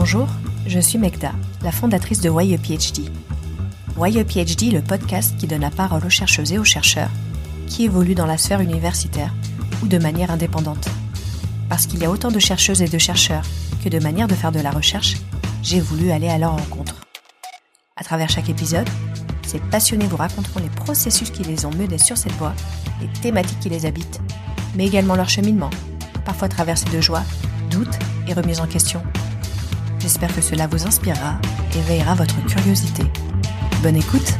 Bonjour, je suis Megda, la fondatrice de Why a PhD. Why le podcast qui donne la parole aux chercheuses et aux chercheurs qui évoluent dans la sphère universitaire ou de manière indépendante. Parce qu'il y a autant de chercheuses et de chercheurs que de manières de faire de la recherche, j'ai voulu aller à leur rencontre. À travers chaque épisode, ces passionnés vous raconteront les processus qui les ont menés sur cette voie, les thématiques qui les habitent, mais également leur cheminement, parfois traversé de joie, doutes et remises en question. J'espère que cela vous inspirera et veillera votre curiosité. Bonne écoute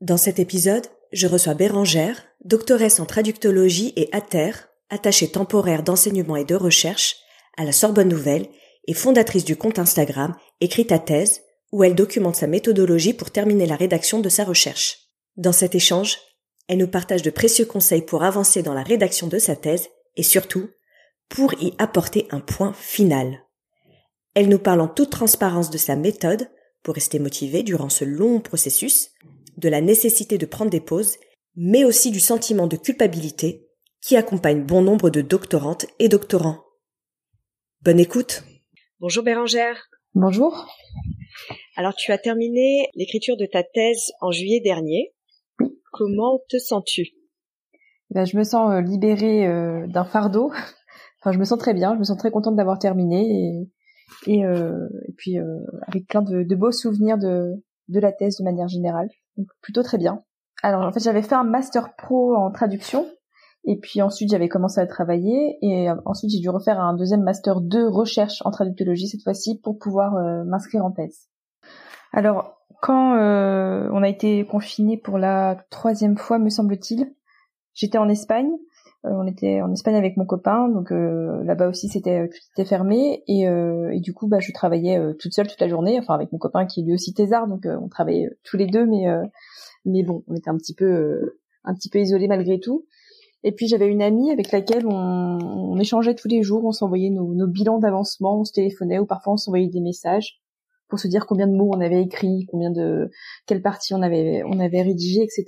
Dans cet épisode, je reçois Bérangère, doctoresse en traductologie et ATER, attachée temporaire d'enseignement et de recherche à la Sorbonne Nouvelle et fondatrice du compte Instagram Écrite à thèse, où elle documente sa méthodologie pour terminer la rédaction de sa recherche. Dans cet échange, elle nous partage de précieux conseils pour avancer dans la rédaction de sa thèse et surtout pour y apporter un point final. Elle nous parle en toute transparence de sa méthode pour rester motivée durant ce long processus, de la nécessité de prendre des pauses, mais aussi du sentiment de culpabilité qui accompagne bon nombre de doctorantes et doctorants. Bonne écoute. Bonjour Bérangère. Bonjour. Alors tu as terminé l'écriture de ta thèse en juillet dernier. Comment te sens-tu? Ben, Je me sens euh, libérée euh, d'un fardeau Enfin, je me sens très bien, je me sens très contente d'avoir terminé et, euh, et puis euh, avec plein de, beaux souvenirs de, de la thèse de manière générale. Donc plutôt très bien. Alors en fait j'avais fait un master pro en traduction et puis ensuite j'avais commencé à travailler et ensuite j'ai dû refaire un deuxième master 2 recherche en traductologie cette fois-ci pour pouvoir euh, m'inscrire en thèse. Alors quand euh, on a été confiné pour la troisième fois me semble-t-il, j'étais en Espagne euh, on était en Espagne avec mon copain, donc euh, là-bas aussi c'était tout était fermé et, euh, et, du coup bah je travaillais toute seule toute la journée, enfin avec mon copain qui est lui aussi thésard, donc on travaillait tous les deux, mais mais bon on était un petit peu un petit peu isolés malgré tout. Et puis j'avais une amie avec laquelle on, on échangeait tous les jours, on s'envoyait nos, nos bilans d'avancement, on se téléphonait ou parfois on s'envoyait des messages pour se dire combien de mots on avait écrit, combien de quelle partie on avait on avait rédigé, etc.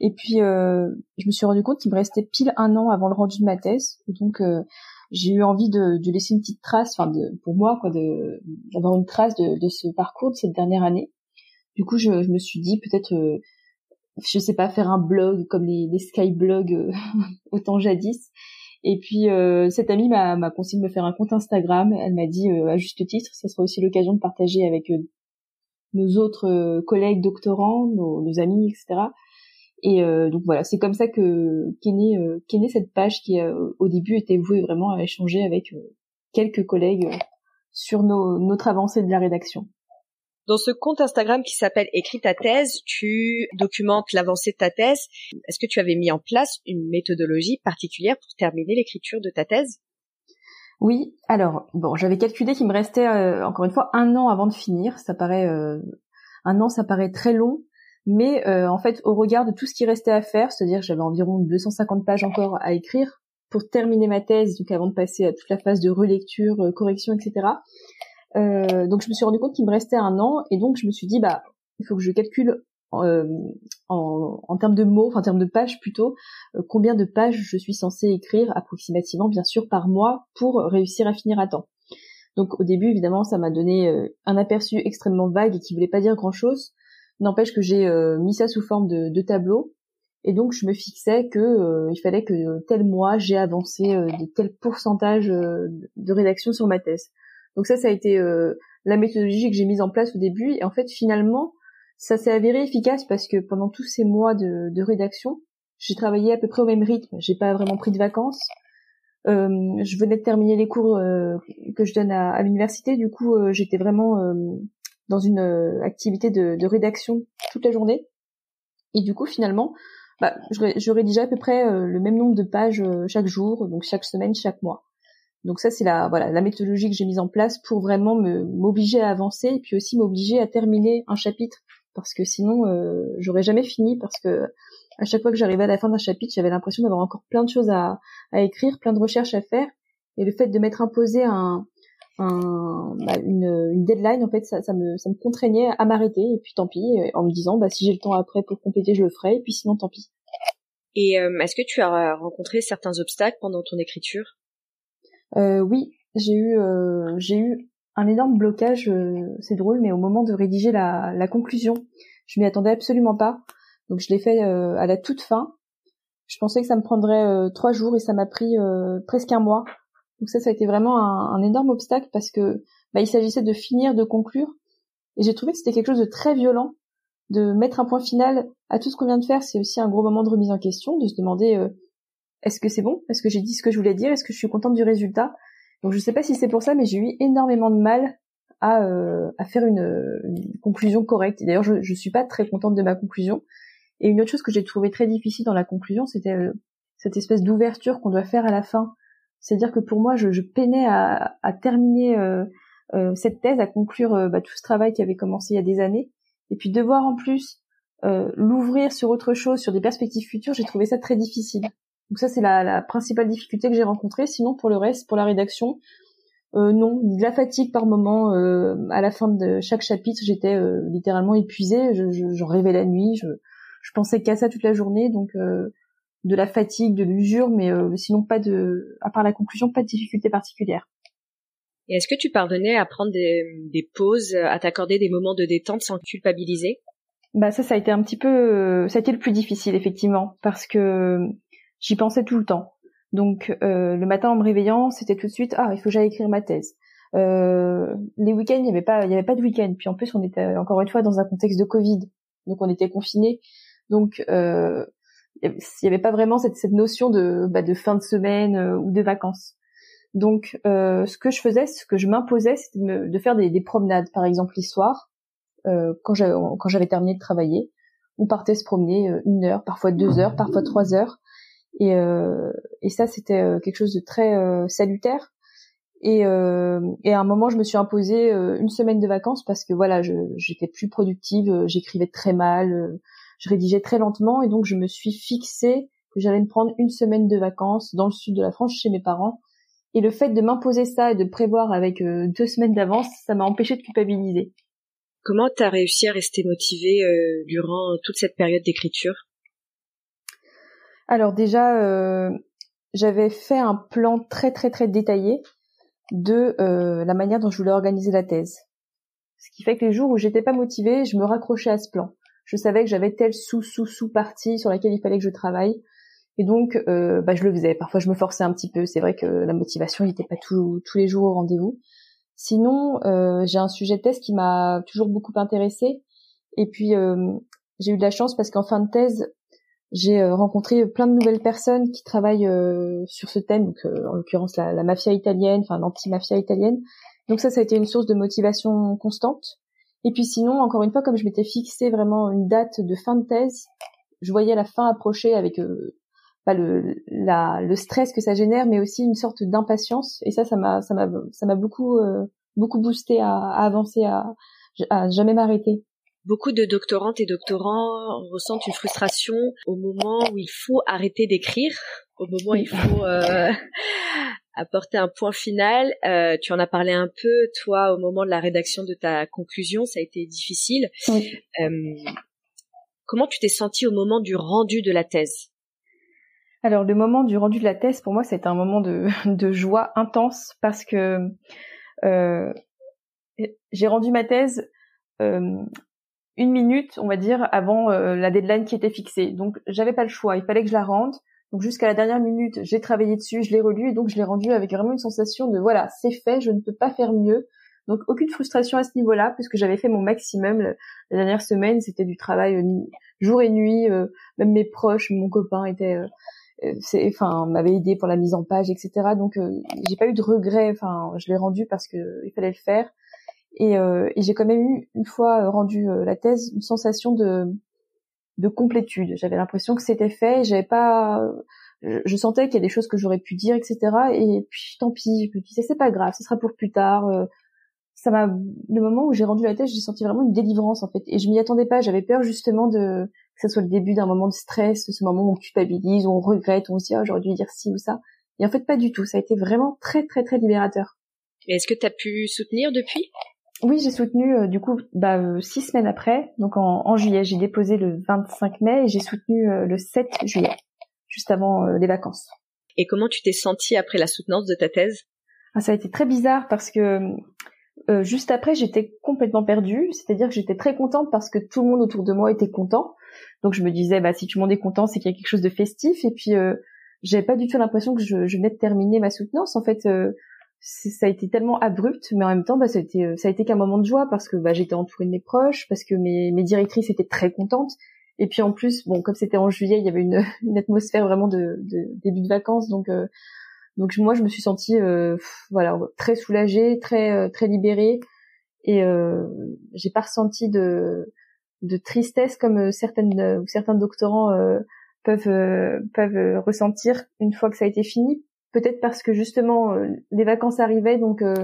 Et puis, euh, je me suis rendu compte qu'il me restait pile un an avant le rendu de ma thèse. Donc, euh, j'ai eu envie de, de, laisser une petite trace, enfin, pour moi, quoi, d'avoir une trace de, de, ce parcours de cette dernière année. Du coup, je, je me suis dit peut-être, euh, je sais pas, faire un blog comme les, les skyblogs euh, autant jadis. Et puis, euh, cette amie m'a conseillé de me faire un compte Instagram. Elle m'a dit, à juste titre, ça sera aussi l'occasion de partager avec nos autres collègues doctorants, nos, nos amis, etc et euh, donc voilà, c'est comme ça que qu'est née, euh, qu'est née cette page qui euh, au début était vouée vraiment à échanger avec quelques collègues sur nos, notre avancée de la rédaction. Dans ce compte Instagram qui s'appelle Écris ta thèse, tu documentes l'avancée de ta thèse. Est-ce que tu avais mis en place une méthodologie particulière pour terminer l'écriture de ta thèse? Oui, alors bon, j'avais calculé qu'il me restait encore une fois un an avant de finir. Ça paraît un an, ça paraît très long, mais euh, en fait, au regard de tout ce qui restait à faire, c'est-à-dire j'avais environ 250 pages encore à écrire pour terminer ma thèse, donc avant de passer à toute la phase de relecture, euh, correction, etc. Euh, donc je me suis rendu compte qu'il me restait un an, et donc je me suis dit, bah, il faut que je calcule en, en, termes de mots, en termes de pages plutôt, combien de pages je suis censée écrire approximativement, bien sûr, par mois pour réussir à finir à temps. Donc au début, évidemment, ça m'a donné un aperçu extrêmement vague et qui voulait pas dire grand-chose. N'empêche que j'ai euh, mis ça sous forme de, de, tableau. Et donc je me fixais que euh, il fallait que tel mois j'ai avancé euh, de tel pourcentage de rédaction sur ma thèse. Donc ça, ça a été la méthodologie que j'ai mise en place au début. Et en fait, finalement, ça s'est avéré efficace parce que pendant tous ces mois de, rédaction, j'ai travaillé à peu près au même rythme. J'ai pas vraiment pris de vacances. Je venais de terminer les cours que je donne à l'université. Du coup, j'étais vraiment dans une euh, activité de, de, rédaction toute la journée. Et du coup, finalement, bah, je, rédigeais à peu près euh, le même nombre de pages euh, chaque jour, donc chaque semaine, chaque mois. Donc ça, c'est la voilà la méthodologie que j'ai mise en place pour vraiment me m'obliger à avancer et puis aussi m'obliger à terminer un chapitre parce que sinon euh, j'aurais jamais fini parce que à chaque fois que j'arrivais à la fin d'un chapitre, j'avais l'impression d'avoir encore plein de choses à, à écrire, plein de recherches à faire et le fait de m'être imposé un, bah, une, deadline en fait ça, me ça me contraignait à m'arrêter et puis tant pis en me disant bah si j'ai le temps après pour compléter je le ferai et puis sinon tant pis et euh, est-ce que tu as rencontré certains obstacles pendant ton écriture? Euh, oui j'ai eu j'ai eu un énorme blocage. c'est drôle, mais au moment de rédiger la, la conclusion, je m'y attendais absolument pas. Donc je l'ai fait à la toute fin. Je pensais que ça me prendrait trois jours et ça m'a pris presque un mois. Donc ça, ça a été vraiment un, énorme obstacle parce que bah, il s'agissait de finir, de conclure. Et j'ai trouvé que c'était quelque chose de très violent de mettre un point final à tout ce qu'on vient de faire. C'est aussi un gros moment de remise en question, de se demander euh, est-ce que c'est bon? Est-ce que j'ai dit ce que je voulais dire? Est-ce que je suis contente du résultat? Donc je sais pas si c'est pour ça, mais j'ai eu énormément de mal à, euh, à faire une, conclusion correcte. D'ailleurs, je, je suis pas très contente de ma conclusion. Et une autre chose que j'ai trouvé très difficile dans la conclusion, c'était euh, cette espèce d'ouverture qu'on doit faire à la fin. C'est-à-dire que pour moi, je, je peinais à, terminer euh, cette thèse, à conclure euh, bah, tout ce travail qui avait commencé il y a des années, et puis devoir en plus euh, l'ouvrir sur autre chose, sur des perspectives futures, j'ai trouvé ça très difficile. Donc ça, c'est la, la, principale difficulté que j'ai rencontrée. Sinon, pour le reste, pour la rédaction, euh, non, de la fatigue par moment. Euh, à la fin de chaque chapitre, j'étais littéralement épuisée. Je, rêvais la nuit. Je, je pensais qu'à ça toute la journée. Donc de la fatigue, de l'usure, mais sinon pas de, à part la conclusion, pas de difficulté particulière. Et est-ce que tu parvenais à prendre des, des pauses, à t'accorder des moments de détente sans culpabiliser? Bah ça, ça a été un petit peu, ça a été le plus difficile effectivement, parce que j'y pensais tout le temps. Donc euh, le matin en me réveillant, c'était tout de suite ah il faut que j'aille écrire ma thèse. Euh, les week-ends, il n'y avait pas, il y avait pas de week-end. Puis en plus, on était encore une fois dans un contexte de Covid, donc on était confinés. Donc euh, il n'y avait pas vraiment cette, cette notion de, bah, de fin de semaine euh, ou de vacances. Donc, euh, ce que je faisais, ce que je m'imposais, c'était de, faire des, promenades, par exemple les soirs, euh, quand j'avais terminé de travailler. On partait se promener euh, une heure, parfois deux heures, parfois trois heures, et, et ça c'était quelque chose de très salutaire. Et, et, à un moment, je me suis imposé une semaine de vacances parce que voilà, j'étais plus productive, j'écrivais très mal, je rédigeais très lentement, et donc je me suis fixé que j'allais me prendre une semaine de vacances dans le sud de la France chez mes parents et le fait de m'imposer ça et de prévoir avec euh, deux semaines d'avance, ça m'a empêché de culpabiliser. Comment t'as réussi à rester motivée euh, durant toute cette période d'écriture? Alors déjà, euh, j'avais fait un plan très très très détaillé de la manière dont je voulais organiser la thèse. Ce qui fait que les jours où j'étais pas motivée, je me raccrochais à ce plan. Je savais que j'avais telle sous sous sous partie sur laquelle il fallait que je travaille. Et donc, euh, bah, je le faisais. Parfois, je me forçais un petit peu. C'est vrai que la motivation n'était pas tous les jours au rendez-vous. Sinon, euh, j'ai un sujet de thèse qui m'a toujours beaucoup intéressée. Et puis, euh, j'ai eu de la chance parce qu'en fin de thèse, j'ai rencontré plein de nouvelles personnes qui travaillent sur ce thème, donc en l'occurrence la, la, mafia italienne, enfin l'anti-mafia italienne. Donc ça, ça a été une source de motivation constante. Et puis sinon, encore une fois, comme je m'étais fixé vraiment une date de fin de thèse, je voyais la fin approcher avec pas le la, le stress que ça génère, mais aussi une sorte d'impatience. Et ça, ça m'a ça m'a ça m'a beaucoup euh, beaucoup boosté à, à avancer, à, à jamais m'arrêter. Beaucoup de doctorantes et doctorants ressentent une frustration au moment où il faut arrêter d'écrire, au moment où il faut euh, apporter un point final. Euh, tu en as parlé un peu, toi, au moment de la rédaction de ta conclusion, ça a été difficile. Euh, comment tu t'es senti au moment du rendu de la thèse? Alors le moment du rendu de la thèse, pour moi, c'est un moment de, de, joie intense parce que euh, j'ai rendu ma thèse euh, une minute, on va dire, avant euh, la deadline qui était fixée. Donc j'avais pas le choix, il fallait que je la rende. Donc jusqu'à la dernière minute, j'ai travaillé dessus, je l'ai relu et donc je l'ai rendu avec vraiment une sensation de voilà, c'est fait, je ne peux pas faire mieux. Donc aucune frustration à ce niveau-là puisque j'avais fait mon maximum la, dernière semaine, c'était du travail jour et nuit, même mes proches, mon copain était c'est enfin m'avait aidé pour la mise en page etc donc euh, j'ai pas eu de regrets. Enfin je l'ai rendu parce que il fallait le faire. Et, euh, et j'ai quand même eu une fois euh, rendu la thèse une sensation de de complétude. J'avais l'impression que c'était fait j'avais pas je, sentais qu'il y a des choses que j'aurais pu dire etc et puis tant pis je me disais c'est pas grave ce sera pour plus tard. Ça m'a le moment où j'ai rendu la thèse j'ai senti vraiment une délivrance en fait. Et je m'y attendais pas j'avais peur justement de que ce soit le début d'un moment de stress, ce moment où on culpabilise, où on regrette, où on se dit ah, j'aurais dû dire ci ou ça. Et en fait pas du tout, ça a été vraiment très très très libérateur. Est-ce que tu as pu soutenir depuis? Oui, j'ai soutenu euh, du coup bah, euh, six semaines après, donc en, juillet. J'ai déposé le 25 mai et j'ai soutenu euh, le 7 juillet, juste avant les vacances. Et comment tu t'es sentie après la soutenance de ta thèse? Ah, Ça a été très bizarre parce que euh, juste après, j'étais complètement perdue. C'est-à-dire que j'étais très contente parce que tout le monde autour de moi était content. Donc je me disais, bah si tout le monde est content, c'est qu'il y a quelque chose de festif. Et puis euh, j'avais pas du tout l'impression que je, je, venais de terminer ma soutenance. En fait, euh, ça a été tellement abrupt, mais en même temps, bah, ça a été, euh, ça a été qu'un moment de joie parce que bah, j'étais entourée de mes proches, parce que mes, mes directrices étaient très contentes. Et puis en plus, bon, comme c'était en juillet, il y avait une, une atmosphère vraiment de, de, début de vacances, donc euh, donc moi je me suis sentie euh, voilà très soulagée, très très libérée, et j'ai pas ressenti de de tristesse comme certaines ou certains doctorants peuvent peuvent ressentir une fois que ça a été fini peut-être parce que justement euh, les vacances arrivaient, donc euh,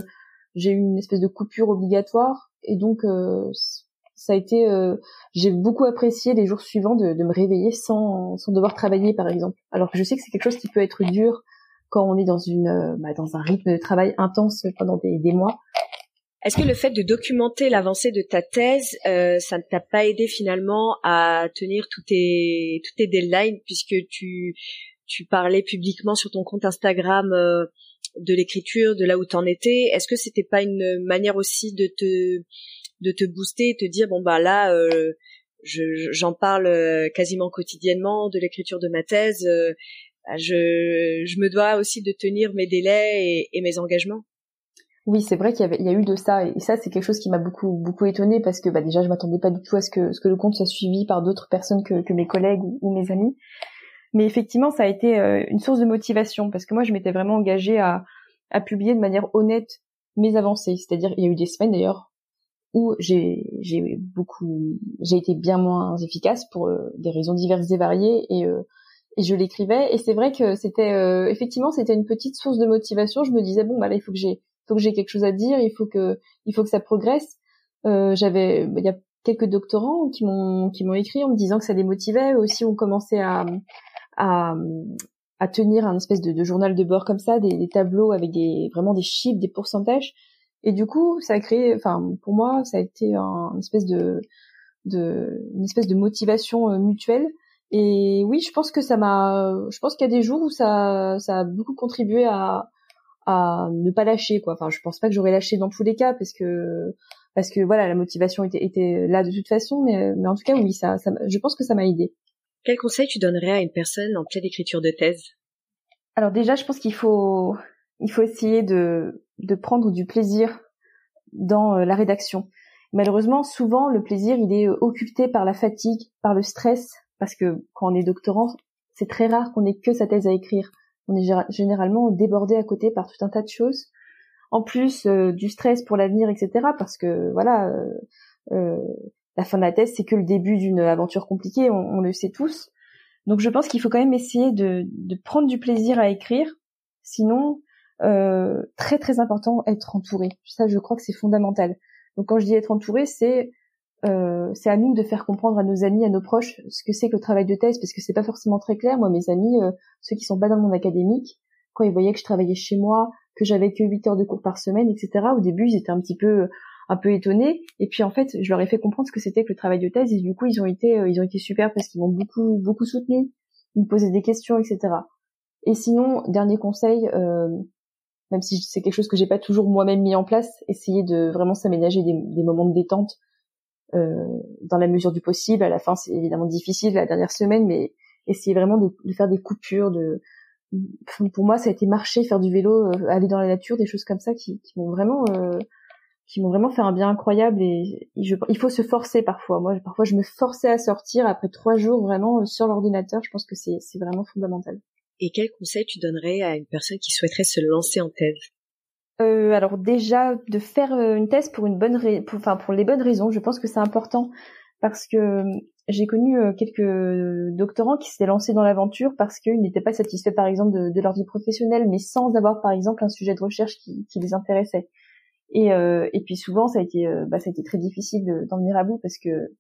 j'ai eu une espèce de coupure obligatoire. Et donc euh, ça a été j'ai beaucoup apprécié les jours suivants de, de, me réveiller sans, sans devoir travailler par exemple. Alors que je sais que c'est quelque chose qui peut être dur quand on est dans une bah, dans un rythme de travail intense pendant des, des mois. Est-ce que le fait de documenter l'avancée de ta thèse, euh, ça ne t'a pas aidé finalement à tenir tous tes, toutes tes deadlines puisque tu, tu parlais publiquement sur ton compte Instagram euh, de l'écriture, de là où t'en étais. Est-ce que c'était pas une manière aussi de te de te booster et te dire bon bah là euh, j'en parle euh, quasiment quotidiennement de l'écriture de ma thèse. Bah, je, je me dois aussi de tenir mes délais et, mes engagements? Oui, c'est vrai qu'il y, y a eu de ça, et ça c'est quelque chose qui m'a beaucoup beaucoup étonnée parce que bah déjà je m'attendais pas du tout à ce que ce que le compte soit suivi par d'autres personnes que, que mes collègues ou mes amis. Mais effectivement, ça a été euh, une source de motivation parce que moi, je m'étais vraiment engagée à, à publier de manière honnête mes avancées. C'est-à-dire, il y a eu des semaines d'ailleurs où j'ai beaucoup j'ai été bien moins efficace pour euh, des raisons diverses et variées et euh, et je l'écrivais. Et c'est vrai que c'était effectivement c'était une petite source de motivation. Je me disais bon bah là il faut que j'ai faut que j'ai quelque chose à dire il faut que il faut que ça progresse. J'avais il y a quelques doctorants qui m'ont qui m'ont écrit en me disant que ça les motivait aussi on commençait à à, à tenir un espèce de, de, journal de bord comme ça, des, des, tableaux avec des vraiment des chiffres, des pourcentages. Et du coup, ça a créé, enfin pour moi, ça a été un, une espèce de, de une espèce de motivation euh, mutuelle. Et oui, je pense que ça m'a, je pense qu'il y a des jours où ça, ça a beaucoup contribué à, à ne pas lâcher quoi. Enfin, je pense pas que j'aurais lâché dans tous les cas parce que parce que voilà, la motivation était, était là de toute façon, mais, mais en tout cas oui, ça, ça je pense que ça m'a aidé. Quel conseil tu donnerais à une personne en pleine écriture de thèse? Alors déjà, je pense qu'il faut il faut essayer de de prendre du plaisir dans euh, la rédaction. Malheureusement, souvent le plaisir il est euh, occupé par la fatigue, par le stress, parce que quand on est doctorant, c'est très rare qu'on ait que sa thèse à écrire. On est généralement débordé à côté par tout un tas de choses. En plus euh, du stress pour l'avenir, etc. Parce que voilà, euh, la fin de la thèse, c'est que le début d'une aventure compliquée, on, le sait tous. Donc je pense qu'il faut quand même essayer de, prendre du plaisir à écrire. Sinon, euh, très très important, être entouré. Ça, je crois que c'est fondamental. Donc quand je dis être entouré, c'est euh, c'est à nous de faire comprendre à nos amis, à nos proches, ce que c'est que le travail de thèse, parce que c'est pas forcément très clair. Moi, mes amis, euh, ceux qui sont pas dans le monde académique, quand ils voyaient que je travaillais chez moi, que j'avais que 8 heures de cours par semaine, etc. Au début, ils étaient un petit peu un peu étonnés. Et puis en fait, je leur ai fait comprendre ce que c'était que le travail de thèse. Et du coup, ils ont été, euh, ils ont été super parce qu'ils m'ont beaucoup, beaucoup soutenu. Ils me posaient des questions, etc. Et sinon, dernier conseil, euh, même si c'est quelque chose que j'ai pas toujours moi-même mis en place, essayer de vraiment s'aménager des, des, moments de détente euh, dans la mesure du possible. À la fin, c'est évidemment difficile la dernière semaine, mais essayer vraiment de, de, faire des coupures. De, pour moi, ça a été marcher, faire du vélo, euh, aller dans la nature, des choses comme ça qui, qui m'ont vraiment euh, qui m'ont vraiment fait un bien incroyable et il faut se forcer parfois. Moi, parfois, je me forçais à sortir après trois jours vraiment euh, sur l'ordinateur. Je pense que c'est vraiment fondamental. Et quel conseil tu donnerais à une personne qui souhaiterait se lancer en thèse? Euh, alors déjà de faire euh, une thèse pour une bonne, enfin pour les bonnes raisons. Je pense que c'est important parce que euh, j'ai connu quelques doctorants qui s'étaient lancés dans l'aventure parce qu'ils n'étaient pas satisfaits par exemple de, de, leur vie professionnelle, mais sans avoir par exemple un sujet de recherche qui, qui les intéressait. Et, euh, et puis souvent, ça a été, euh, bah, ça a été très difficile d'en venir à bout parce que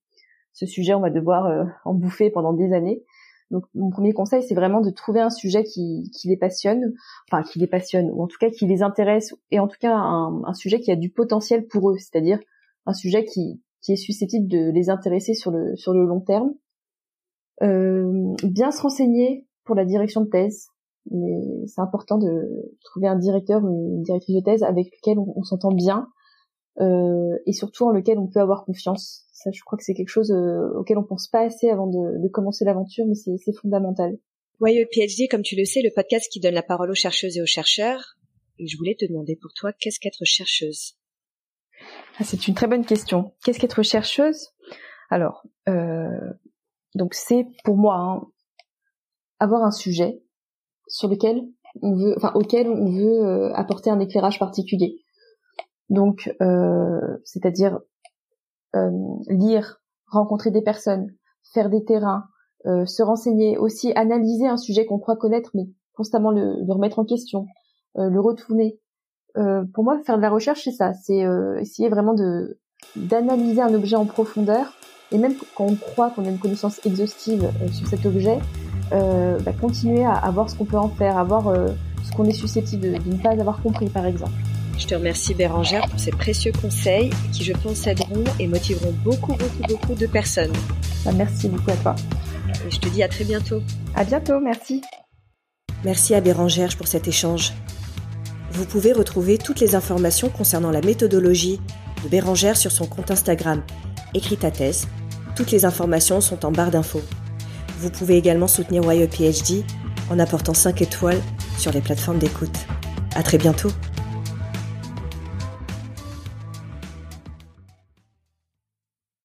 ce sujet, on va devoir euh, en bouffer pendant des années. Donc mon premier conseil, c'est vraiment de trouver un sujet qui, qui les passionne, enfin qui les passionne, ou en tout cas qui les intéresse, et en tout cas un, un sujet qui a du potentiel pour eux, c'est-à-dire un sujet qui, qui est susceptible de les intéresser sur le, sur le long terme. Euh, bien se renseigner pour la direction de thèse, mais c'est important de trouver un directeur ou une directrice de thèse avec lequel on, s'entend bien euh, et surtout en lequel on peut avoir confiance. Ça, je crois que c'est quelque chose euh, auquel on pense pas assez avant de, de commencer l'aventure, mais c'est fondamental. YE PhD, comme tu le sais, le podcast qui donne la parole aux chercheuses et aux chercheurs. Et je voulais te demander pour toi, qu'est-ce qu'être chercheuse? Ah, C'est une très bonne question. Qu'est-ce qu'être chercheuse? Alors, euh, donc c'est pour moi hein, avoir un sujet sur lequel on veut, enfin auquel on veut euh, apporter un éclairage particulier. Donc, euh, c'est-à-dire euh, lire, rencontrer des personnes, faire des terrains, se renseigner, aussi analyser un sujet qu'on croit connaître, mais constamment le, le remettre en question, le retourner. pour moi, faire de la recherche, c'est ça, c'est essayer vraiment de d'analyser un objet en profondeur, et même quand on croit qu'on a une connaissance exhaustive sur cet objet, euh, bah, continuer à, à, voir ce qu'on peut en faire, à voir euh, ce qu'on est susceptible de, de, ne pas avoir compris, par exemple. Je te remercie Bérangère pour ces précieux conseils qui, je pense, aideront et motiveront beaucoup, beaucoup, beaucoup de personnes. Bah, merci beaucoup à toi. Et je te dis à très bientôt. À bientôt, merci. Merci à Bérangère pour cet échange. Vous pouvez retrouver toutes les informations concernant la méthodologie de Bérangère sur son compte Instagram. Écris ta thèse. Toutes les informations sont en barre d'infos. Vous pouvez également soutenir YEPHD en apportant 5 étoiles sur les plateformes d'écoute. À très bientôt!